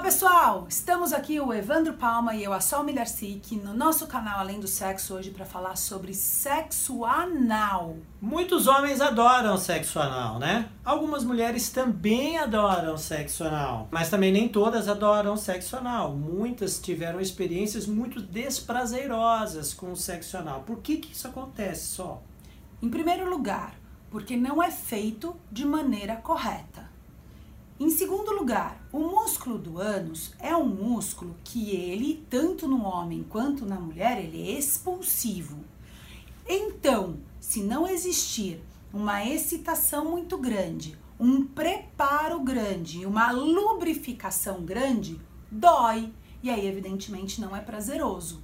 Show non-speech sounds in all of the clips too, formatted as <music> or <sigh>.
Pessoal, estamos aqui o Evandro Palma e eu, a Sol Milharcic, no nosso canal Além do Sexo hoje para falar sobre sexo anal. Muitos homens adoram sexo anal, né? Algumas mulheres também adoram sexo anal, mas também nem todas adoram sexo anal. Muitas tiveram experiências muito desprazerosas com o sexo anal. Por que que isso acontece, Sol? Em primeiro lugar, porque não é feito de maneira correta. Em segundo lugar, o músculo do ânus é um músculo que ele, tanto no homem quanto na mulher, ele é expulsivo. Então, se não existir uma excitação muito grande, um preparo grande, uma lubrificação grande, dói. E aí, evidentemente, não é prazeroso,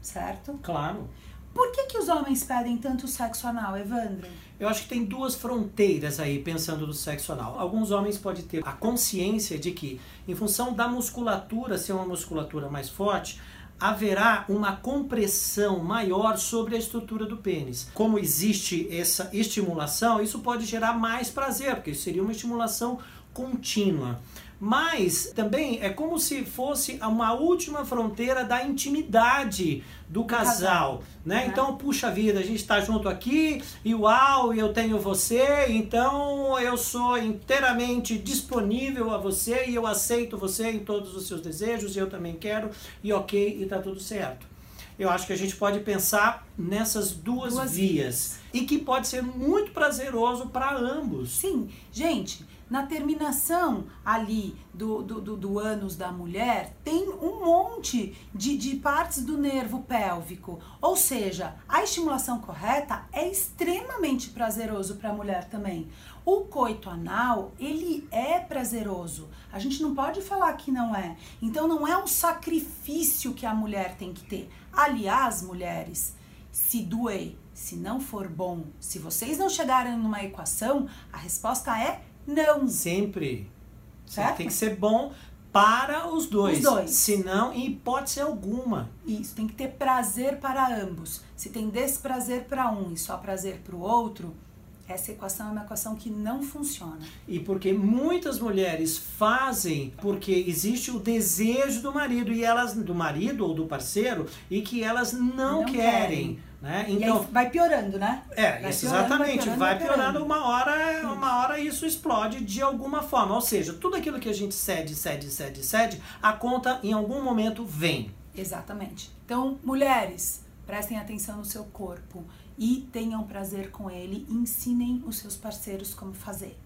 certo? Claro. Por que, que os homens pedem tanto sexo anal, Evandro? Eu acho que tem duas fronteiras aí pensando no sexo anal. Alguns homens podem ter a consciência de que, em função da musculatura ser uma musculatura mais forte, haverá uma compressão maior sobre a estrutura do pênis. Como existe essa estimulação, isso pode gerar mais prazer, porque seria uma estimulação contínua mas também é como se fosse uma última fronteira da intimidade do casal, casal né? É. Então, puxa vida, a gente está junto aqui e uau, eu tenho você, então eu sou inteiramente disponível a você e eu aceito você em todos os seus desejos e eu também quero e ok, e tá tudo certo. Eu acho que a gente pode pensar nessas duas, duas vias, vias e que pode ser muito prazeroso para ambos. Sim, gente, na terminação ali do, do, do, do ânus da mulher, tem um monte de, de partes do nervo pélvico. Ou seja, a estimulação correta é extremamente prazeroso para a mulher também. O coito anal, ele é prazeroso. A gente não pode falar que não é. Então não é um sacrifício que a mulher tem que ter. Aliás, mulheres, se doer, se não for bom, se vocês não chegarem numa equação, a resposta é não. Sempre. Certo? Tem que ser bom para os dois. Os dois. Senão, em hipótese alguma. Isso, tem que ter prazer para ambos. Se tem desprazer para um e só prazer para o outro, essa equação é uma equação que não funciona. E porque muitas mulheres fazem porque existe o desejo do marido e elas do marido ou do parceiro e que elas não, não querem. querem. Né? Então, vai piorando, né? É, vai exatamente. Piorando, vai, piorando, vai piorando, uma hora, hora isso explode de alguma forma. Ou seja, tudo aquilo que a gente cede, cede, cede, cede, a conta em algum momento vem. Exatamente. Então, mulheres, prestem atenção no seu corpo e tenham prazer com ele. Ensinem os seus parceiros como fazer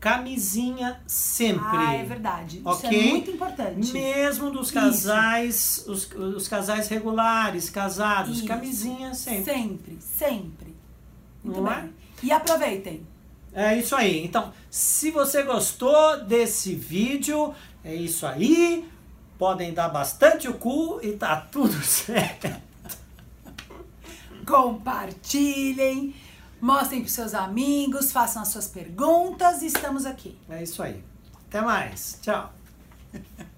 camisinha sempre. Ah, é verdade. Okay? Isso é muito importante. Mesmo dos casais, os, os, casais regulares, casados, Isso. camisinha sempre. Sempre, sempre. Muito Não bem. É? E aproveitem. É isso aí. Então, se você gostou desse vídeo, é isso aí. Podem dar bastante o cu e tá tudo <laughs> certo. Compartilhem. Mostrem para seus amigos, façam as suas perguntas e estamos aqui. É isso aí. Até mais. Tchau. <laughs>